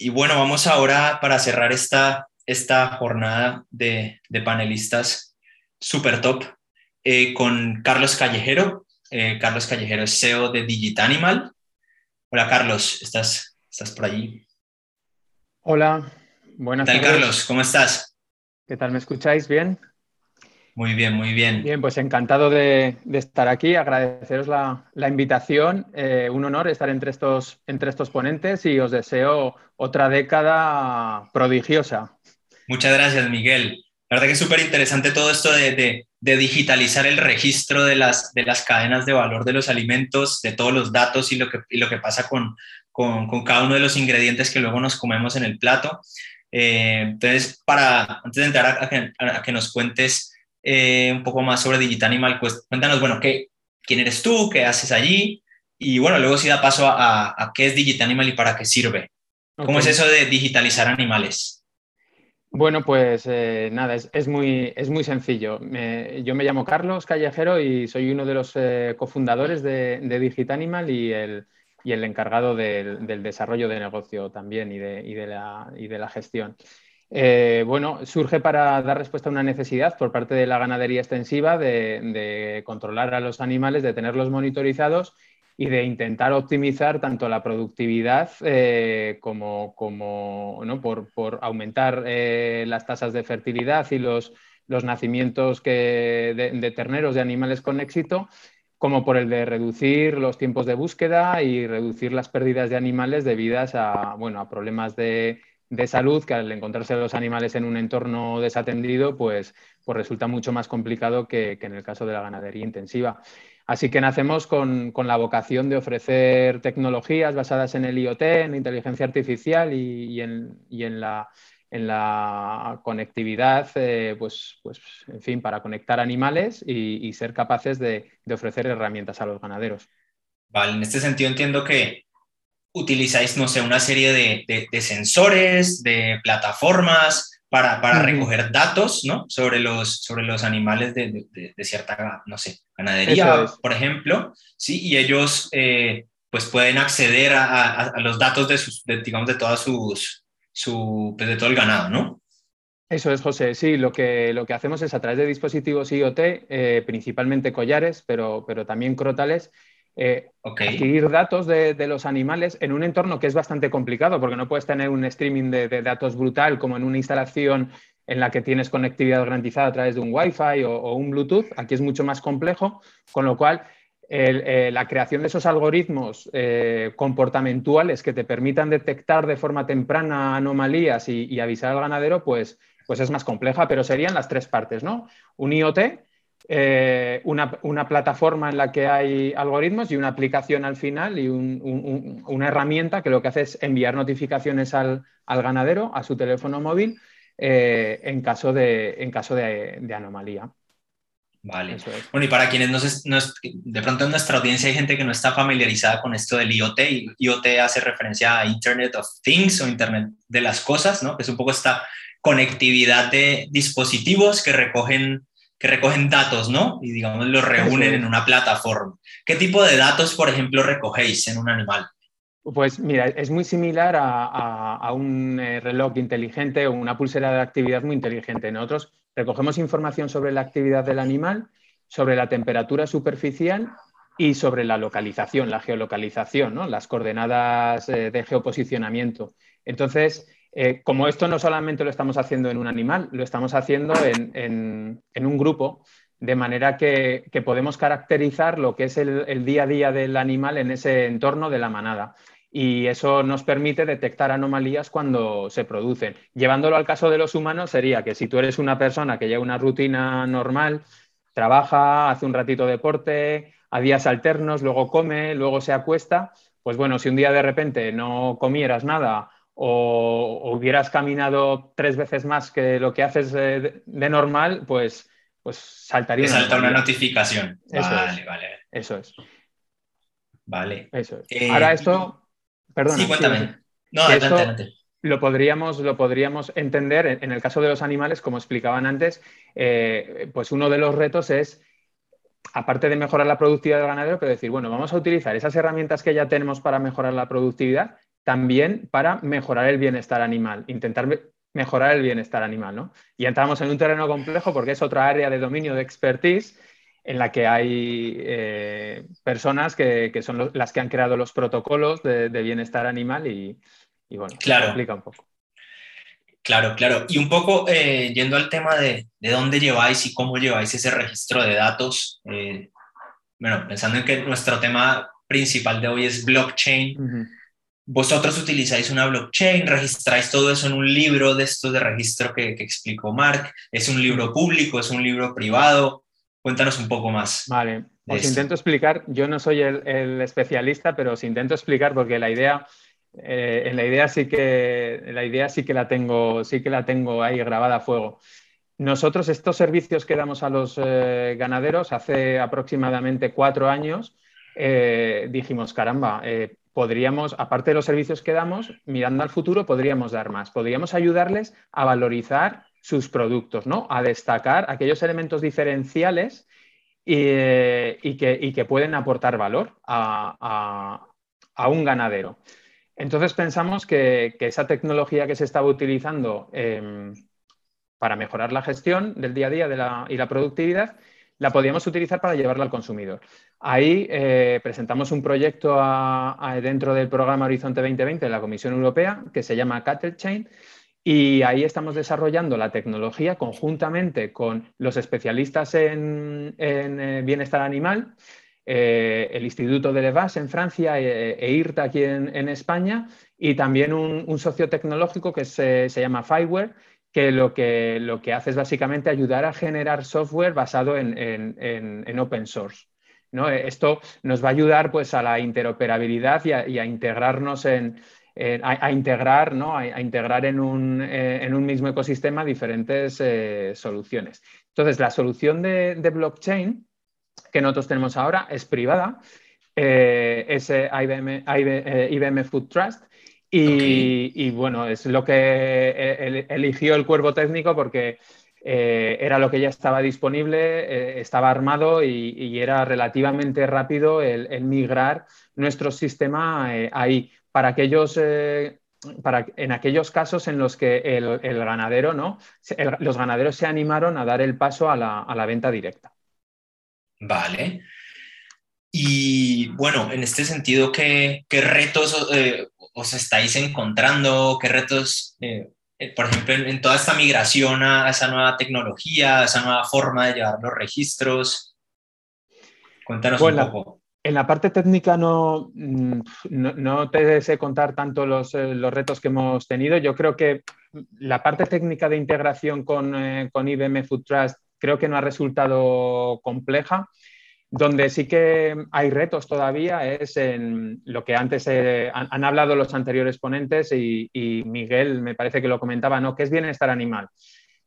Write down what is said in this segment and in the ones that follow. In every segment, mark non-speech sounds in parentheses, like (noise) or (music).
y bueno, vamos ahora para cerrar esta, esta jornada de, panelistas super top eh, con Carlos Callejero. Eh, Carlos Callejero es CEO de Digitanimal. Hola Carlos, ¿estás, estás por allí? Hola, buenas tardes. ¿Qué tal Carlos? ¿Cómo estás? ¿Qué tal? ¿Me escucháis bien? Muy bien, muy bien. Bien, pues encantado de, estar aquí, agradeceros la, invitación, eh, un honor estar entre estos, entre estos ponentes y os deseo otra década prodigiosa. Muchas gracias, Miguel. La verdad que es súper interesante todo esto de, digitalizar el registro de las, de las cadenas de valor de los alimentos, de todos los datos y lo que, lo que pasa con, con, cada uno de los ingredientes que luego nos comemos en el plato. Eh, entonces, para, antes de entrar a que nos cuentes eh, un poco más sobre Digital Animal. Pues cuéntanos, bueno, ¿qué, ¿quién eres tú? ¿Qué haces allí? Y bueno, luego sí da paso a, qué es Digital Animal y para qué sirve. ¿Cómo es eso de digitalizar animales? Bueno, pues eh, nada, es, muy, es muy sencillo. yo me llamo Carlos Callejero y soy uno de los eh, cofundadores de, de Digital Animal y el, y el encargado del, desarrollo de negocio también y de, y de, la, y de la gestión. Eh, bueno, surge para dar respuesta a una necesidad por parte de la ganadería extensiva de, controlar a los animales, de tenerlos monitorizados y de intentar optimizar tanto la productividad eh, como, por, aumentar eh, las tasas de fertilidad y los, nacimientos de, terneros de animales con éxito, como por el de reducir los tiempos de búsqueda y reducir las pérdidas de animales debidas a, a problemas de de salud que al encontrarse los animales en un entorno desatendido, pues, pues resulta mucho más complicado que, en el caso de la ganadería intensiva. Así que nacemos con, la vocación de ofrecer tecnologías basadas en el IoT, en inteligencia artificial y, en, la, en, la, conectividad, eh, pues, pues, en fin, para conectar animales y, ser capaces de, de ofrecer herramientas a los ganaderos. Vale, en este sentido entiendo que utilizáis, no sé, una serie de, sensores, de plataformas para, recoger datos, ¿no? Sobre los, sobre los animales de, cierta, no sé, ganadería, por ejemplo, ¿sí? Y ellos, eh, pues, pueden acceder a, los datos de sus, digamos, de todas sus, su, pues, de todo el ganado, ¿no? Eso es, José. Sí, lo que, lo que hacemos es a través de dispositivos IoT, eh, principalmente collares, pero, pero también crotales, eh, adquirir datos de, los animales en un entorno que es bastante complicado, porque no puedes tener un streaming de, datos brutal como en una instalación en la que tienes conectividad garantizada a través de un Wi-Fi o, un Bluetooth. Aquí es mucho más complejo, con lo cual eh, la creación de esos algoritmos eh, comportamentuales que te permitan detectar de forma temprana anomalías y, avisar al ganadero, pues, pues es más compleja, pero serían las tres partes, ¿no? Un IoT, eh, una, plataforma en la que hay algoritmos y una aplicación al final y una herramienta que lo que hace es enviar notificaciones al, ganadero, a su teléfono móvil, eh, en caso, de, en caso de, anomalía. Vale. Bueno, y para quienes no, de pronto en nuestra audiencia hay gente que no está familiarizada con esto del IoT, y IoT hace referencia a Internet of Things o Internet de las cosas, ¿no? Que es un poco esta conectividad de dispositivos que recogen que recogen datos, ¿no? Y digamos los reúnen en una plataforma. ¿Qué tipo de datos, por ejemplo, recogéis en un animal? Pues mira, es muy similar a, un eh, reloj inteligente o una pulsera de actividad muy inteligente. Nosotros recogemos información sobre la actividad del animal, sobre la temperatura superficial y sobre la localización, la geolocalización, ¿no? las coordenadas eh, de geoposicionamiento. Entonces, eh, como esto no solamente lo estamos haciendo en un animal, lo estamos haciendo en, un grupo, de manera que, podemos caracterizar lo que es el, día a día del animal en ese entorno de la manada. Y eso nos permite detectar anomalías cuando se producen. Llevándolo al caso de los humanos, sería que si tú eres una persona que lleva una rutina normal, trabaja, hace un ratito de deporte, a días alternos, luego come, luego se acuesta, pues bueno, si un día de repente no comieras nada o, hubieras caminado tres veces más que lo que haces de, normal, pues, pues saltaría. Te salta una notificación. vale, vale. Eso es. Vale. Eso es. Ahora esto, perdón. Sí, cuéntame. no, adelante, Lo podríamos, lo podríamos entender en el caso de los animales, como explicaban antes, eh, pues uno de los retos es aparte de mejorar la productividad del ganadero, pero decir, bueno, vamos a utilizar esas herramientas que ya tenemos para mejorar la productividad también para mejorar el bienestar animal, intentar mejorar el bienestar animal. ¿no? Y entramos en un terreno complejo porque es otra área de dominio de expertise en la que hay eh, personas que, son las que han creado los protocolos de, bienestar animal y, bueno, claro. explica un poco. Claro, claro. Y un poco eh, yendo al tema de, de, dónde lleváis y cómo lleváis ese registro de datos. Eh, bueno, pensando en que nuestro tema principal de hoy es blockchain. Vosotros utilizáis una blockchain, registráis todo eso en un libro de estos de registro que, que explicó Mark. ¿Es un libro público? ¿Es un libro privado? Cuéntanos un poco más. Vale, os intento explicar. Yo no soy el, el, especialista, pero os intento explicar porque la idea eh, en la idea sí que la idea sí que la tengo, sí que la tengo ahí grabada a fuego. Nosotros estos servicios que damos a los eh, ganaderos hace aproximadamente cuatro años eh, dijimos, caramba, podríamos, aparte de los servicios que damos, mirando al futuro, podríamos dar más. Podríamos ayudarles a valorizar sus productos, ¿no? A destacar aquellos elementos diferenciales y, que, pueden aportar valor a un ganadero. Entonces pensamos que, esa tecnología que se estaba utilizando em, para mejorar la gestión del día a día y la productividad, la podíamos utilizar para llevarla al consumidor. Ahí eh, presentamos un proyecto dentro del programa Horizonte 2020 de la Comisión Europea que se llama Cattle Chain y ahí estamos desarrollando la tecnología conjuntamente con los especialistas en eh, bienestar animal eh, el Instituto de Levas en Francia e, e IRTA aquí en, España y también un, socio tecnológico que se, llama Fireware, que lo, que lo que hace es básicamente ayudar a generar software basado en, open source. ¿no? Esto nos va a ayudar pues, a la interoperabilidad y a, integrarnos en, a, integrar, ¿no? a, integrar en un, eh, en un, mismo ecosistema diferentes eh, soluciones. Entonces, la solución de blockchain que nosotros tenemos ahora es privada, eh, es IBM, IBM, Food Trust. Y, bueno, es lo que eh, eligió el cuerpo técnico porque eh, era lo que ya estaba disponible, estaba armado y, era relativamente rápido el, migrar nuestro sistema ahí. Para aquellos para, en aquellos casos en los que el, ganadero, ¿no? los ganaderos se animaron a dar el paso a la venta directa. Vale. Y bueno, en este sentido, ¿qué, retos eh, os estáis encontrando? ¿Qué retos, eh, eh, por ejemplo, en, toda esta migración a, esa nueva tecnología, a esa nueva forma de llevar los registros? Cuéntanos un poco. En la parte técnica no, mm, no, te sé contar tanto los, los, retos que hemos tenido. Yo creo que la parte técnica de integración con, con IBM Food Trust creo que no ha resultado compleja. Donde sí que hay retos todavía es en lo que antes eh, han, hablado los anteriores ponentes y, Miguel me parece que lo comentaba, ¿no? ¿Qué es bienestar animal?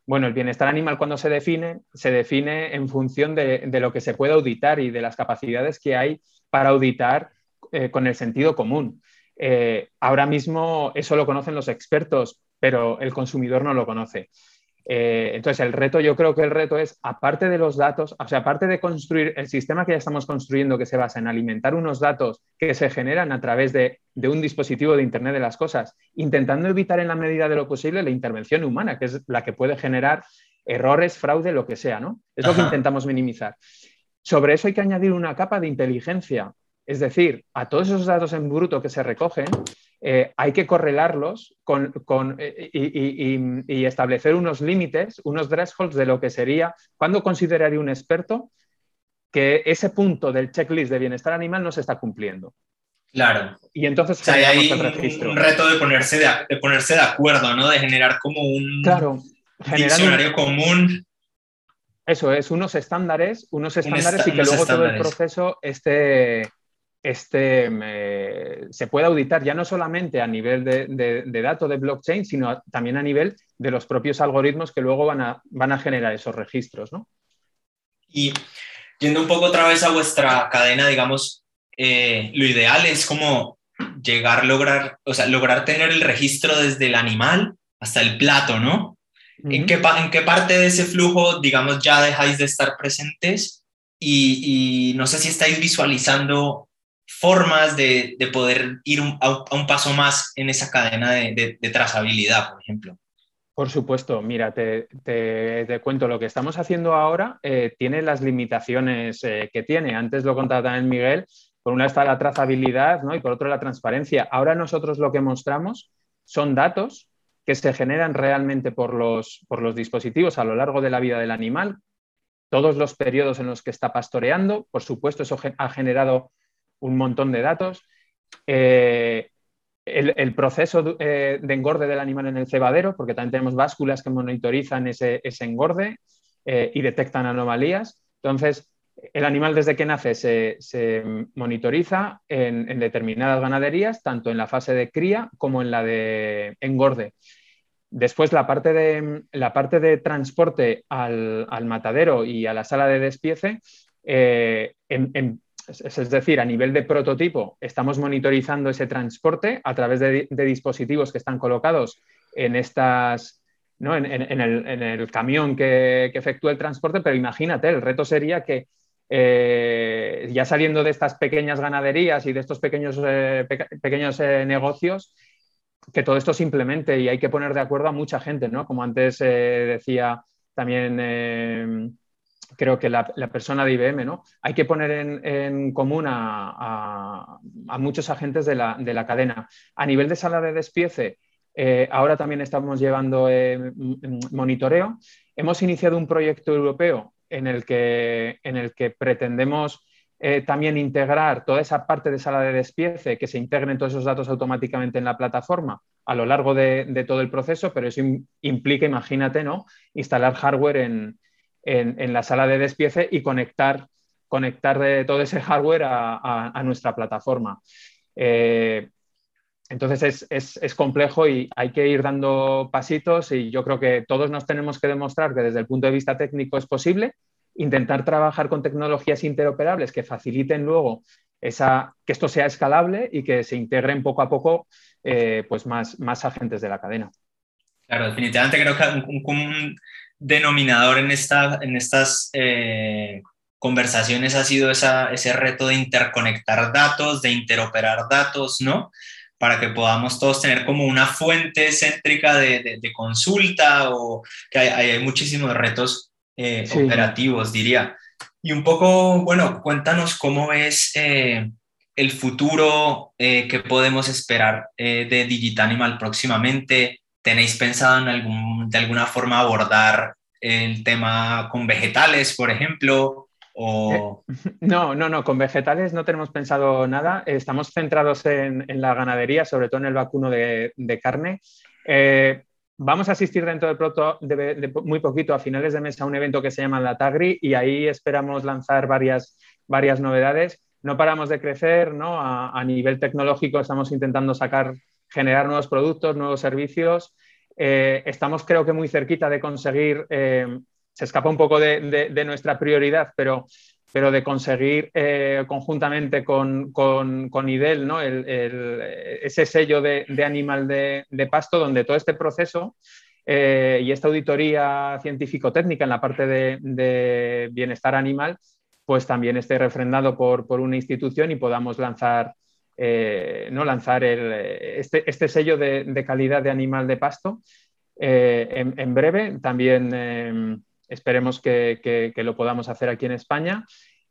Bueno, el bienestar animal cuando se define, se define en función de, lo que se puede auditar y de las capacidades que hay para auditar eh, con el sentido común. Eh, ahora mismo eso lo conocen los expertos, pero el consumidor no lo conoce. Eh, entonces, el reto, yo creo que el reto es, aparte de los datos, o sea, aparte de construir el sistema que ya estamos construyendo, que se basa en alimentar unos datos que se generan a través de, un dispositivo de Internet de las Cosas, intentando evitar en la medida de lo posible la intervención humana, que es la que puede generar errores, fraude, lo que sea, ¿no? Es lo que intentamos minimizar. Sobre eso hay que añadir una capa de inteligencia, es decir, a todos esos datos en bruto que se recogen, eh, hay que correlarlos con, eh, y, establecer unos límites, unos thresholds de lo que sería, cuando consideraría un experto que ese punto del checklist de bienestar animal no se está cumpliendo. Claro. Y entonces hay el registro. Un reto de ponerse de, ponerse de acuerdo, ¿no? De generar como un claro, diccionario común. Eso es, unos estándares, unos estándares y que luego todo el proceso esté, este, se puede auditar ya no solamente a nivel de, datos de blockchain, sino también a nivel de los propios algoritmos que luego van a, van a generar esos registros. ¿no? Y yendo un poco otra vez a vuestra cadena, digamos, eh, lo ideal es como llegar, lograr, o sea, lograr tener el registro desde el animal hasta el plato, ¿no? ¿En, qué, ¿En qué parte de ese flujo, digamos, ya dejáis de estar presentes? Y, y, no sé si estáis visualizando formas de, poder ir a, un paso más en esa cadena de, trazabilidad, por ejemplo. Por supuesto, mira, te, cuento, lo que estamos haciendo ahora eh, tiene las limitaciones eh, que tiene. Antes lo contaba también Miguel, por una está la trazabilidad ¿no? y por otro la transparencia. Ahora nosotros lo que mostramos son datos que se generan realmente por los, por los dispositivos a lo largo de la vida del animal, todos los periodos en los que está pastoreando. Por supuesto, eso ha generado un montón de datos. Eh, el, proceso eh, de engorde del animal en el cebadero, porque también tenemos básculas que monitorizan ese, engorde eh, y detectan anomalías. Entonces, el animal desde que nace se, monitoriza en, determinadas ganaderías, tanto en la fase de cría como en la de engorde. Después, la parte de, la parte de transporte al, matadero y a la sala de despiece, en, es decir, a nivel de prototipo, estamos monitorizando ese transporte a través de, dispositivos que están colocados en estas, en, el, camión que, efectúa el transporte, pero imagínate, el reto sería que eh, ya saliendo de estas pequeñas ganaderías y de estos pequeños, eh, pequeños eh, negocios, que todo esto se implemente y hay que poner de acuerdo a mucha gente, ¿no? Como antes decía también creo que la, persona de IBM, ¿no? Hay que poner en, común a, muchos agentes de la, cadena. A nivel de sala de despiece, eh, ahora también estamos llevando eh, monitoreo. Hemos iniciado un proyecto europeo en el que, en el que pretendemos eh, también integrar toda esa parte de sala de despiece, que se integren todos esos datos automáticamente en la plataforma a lo largo de, de todo el proceso, pero eso implica, imagínate, ¿no? instalar hardware en, en, la sala de despiece y conectar, conectar de todo ese hardware a, nuestra plataforma. Eh, entonces es, complejo y hay que ir dando pasitos y yo creo que todos nos tenemos que demostrar que desde el punto de vista técnico es posible, intentar trabajar con tecnologías interoperables que faciliten luego esa, que esto sea escalable y que se integren poco a poco eh, pues más, más agentes de la cadena. Claro, definitivamente creo que un, denominador en, esta, en estas eh, conversaciones ha sido ese reto de interconectar datos, de interoperar datos, ¿no? Para que podamos todos tener como una fuente céntrica de, consulta o que hay, muchísimos retos eh, operativos, diría. Y un poco, bueno, cuéntanos cómo ves eh, el futuro que podemos esperar de Digitanimal próximamente ¿Tenéis pensado en algún, de alguna forma abordar el tema con vegetales, por ejemplo? O... Eh, (laughs) no, no, no, con vegetales no tenemos pensado nada. Estamos centrados en, la ganadería, sobre todo en el vacuno de, carne. Eh, vamos a asistir dentro de, pronto, muy poquito, a finales de mes, a un evento que se llama la Tagri y ahí esperamos lanzar varias, varias novedades. No paramos de crecer, ¿no? a nivel tecnológico estamos intentando sacar generar nuevos productos, nuevos servicios. Eh, estamos creo que muy cerquita de conseguir, eh, se escapa un poco de, nuestra prioridad, pero, pero de conseguir eh, conjuntamente con, con, IDEL ¿no? ese sello de, animal de, pasto donde todo este proceso y esta auditoría científico-técnica en la parte de, bienestar animal, pues también esté refrendado por, por una institución y podamos lanzar eh, ¿no? lanzar este, este, sello de, calidad de animal de pasto eh, en, breve. También eh, esperemos que, lo podamos hacer aquí en España.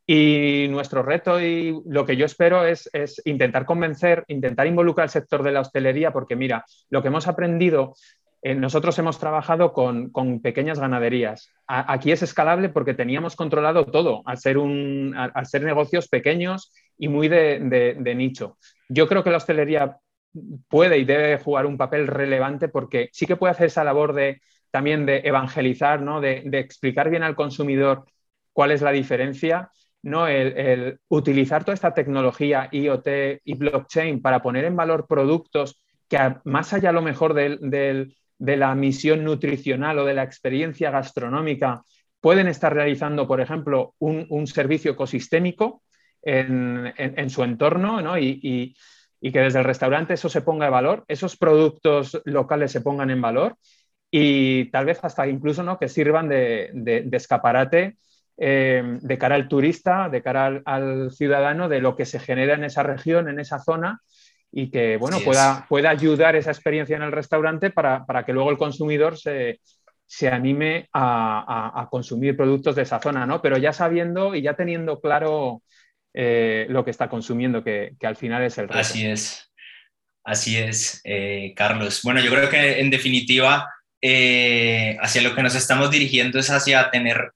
Y nuestro reto y lo que yo espero es, intentar convencer, intentar involucrar al sector de la hostelería, porque mira, lo que hemos aprendido nosotros hemos trabajado con, pequeñas ganaderías. aquí es escalable porque teníamos controlado todo, al ser, un, al ser negocios pequeños y muy de, nicho. Yo creo que la hostelería puede y debe jugar un papel relevante porque sí que puede hacer esa labor de también de evangelizar, ¿no? de, explicar bien al consumidor cuál es la diferencia, ¿no? El, utilizar toda esta tecnología IoT y blockchain para poner en valor productos que más allá a lo mejor de la misión nutricional o de la experiencia gastronómica, pueden estar realizando, por ejemplo, un servicio ecosistémico en, su entorno ¿no? y, que desde el restaurante eso se ponga en valor, esos productos locales se pongan en valor y tal vez hasta incluso ¿no? que sirvan de, escaparate de cara al turista, de cara al, ciudadano, de lo que se genera en esa región, en esa zona, y que bueno, pueda, pueda, ayudar esa experiencia en el restaurante para, para que luego el consumidor se, se anime a, consumir productos de esa zona, ¿no? Pero ya sabiendo y ya teniendo claro eh, lo que está consumiendo, que, al final es el reto. Así es, así es, eh, Carlos. Bueno, yo creo que en definitiva, eh, hacia lo que nos estamos dirigiendo es hacia tener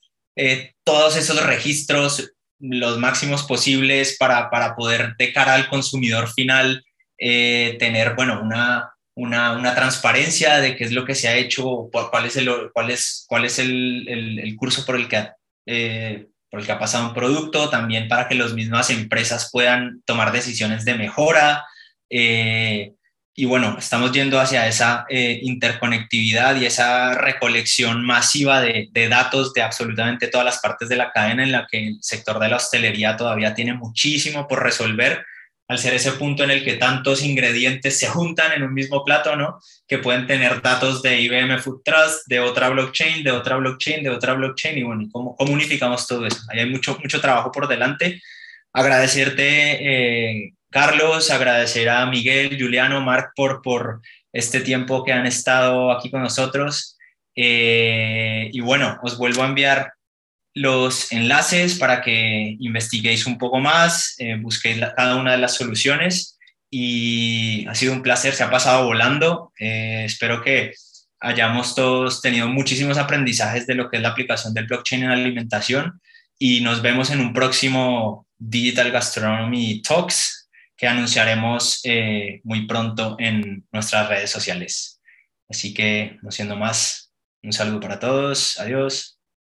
todos esos registros los máximos posibles para, para poder de cara al consumidor final tener, bueno, una, una, transparencia de qué es lo que se ha hecho, cuál es el, cuál es, cuál es el, curso por el, que ha, eh, por el que ha pasado un producto, también para que las mismas empresas puedan tomar decisiones de mejora. Eh, y bueno, estamos yendo hacia esa eh, interconectividad y esa recolección masiva de, de, datos de absolutamente todas las partes de la cadena en la que el sector de la hostelería todavía tiene muchísimo por resolver al ser ese punto en el que tantos ingredientes se juntan en un mismo plato, ¿no? Que pueden tener datos de IBM Food Trust, de otra blockchain, de otra blockchain, de otra blockchain, y bueno, ¿cómo, cómo unificamos todo eso? Hay mucho, mucho trabajo por delante. Agradecerte, eh, Carlos, agradecer a Miguel, Juliano, Marc por, por este tiempo que han estado aquí con nosotros. Eh, y bueno, os vuelvo a enviar los enlaces para que investiguéis un poco más, eh, busquéis cada una de las soluciones y ha sido un placer, se ha pasado volando. Eh, espero que hayamos todos tenido muchísimos aprendizajes de lo que es la aplicación del blockchain en alimentación y nos vemos en un próximo Digital Gastronomy Talks que anunciaremos eh, muy pronto en nuestras redes sociales. Así que, no siendo más, un saludo para todos, adiós.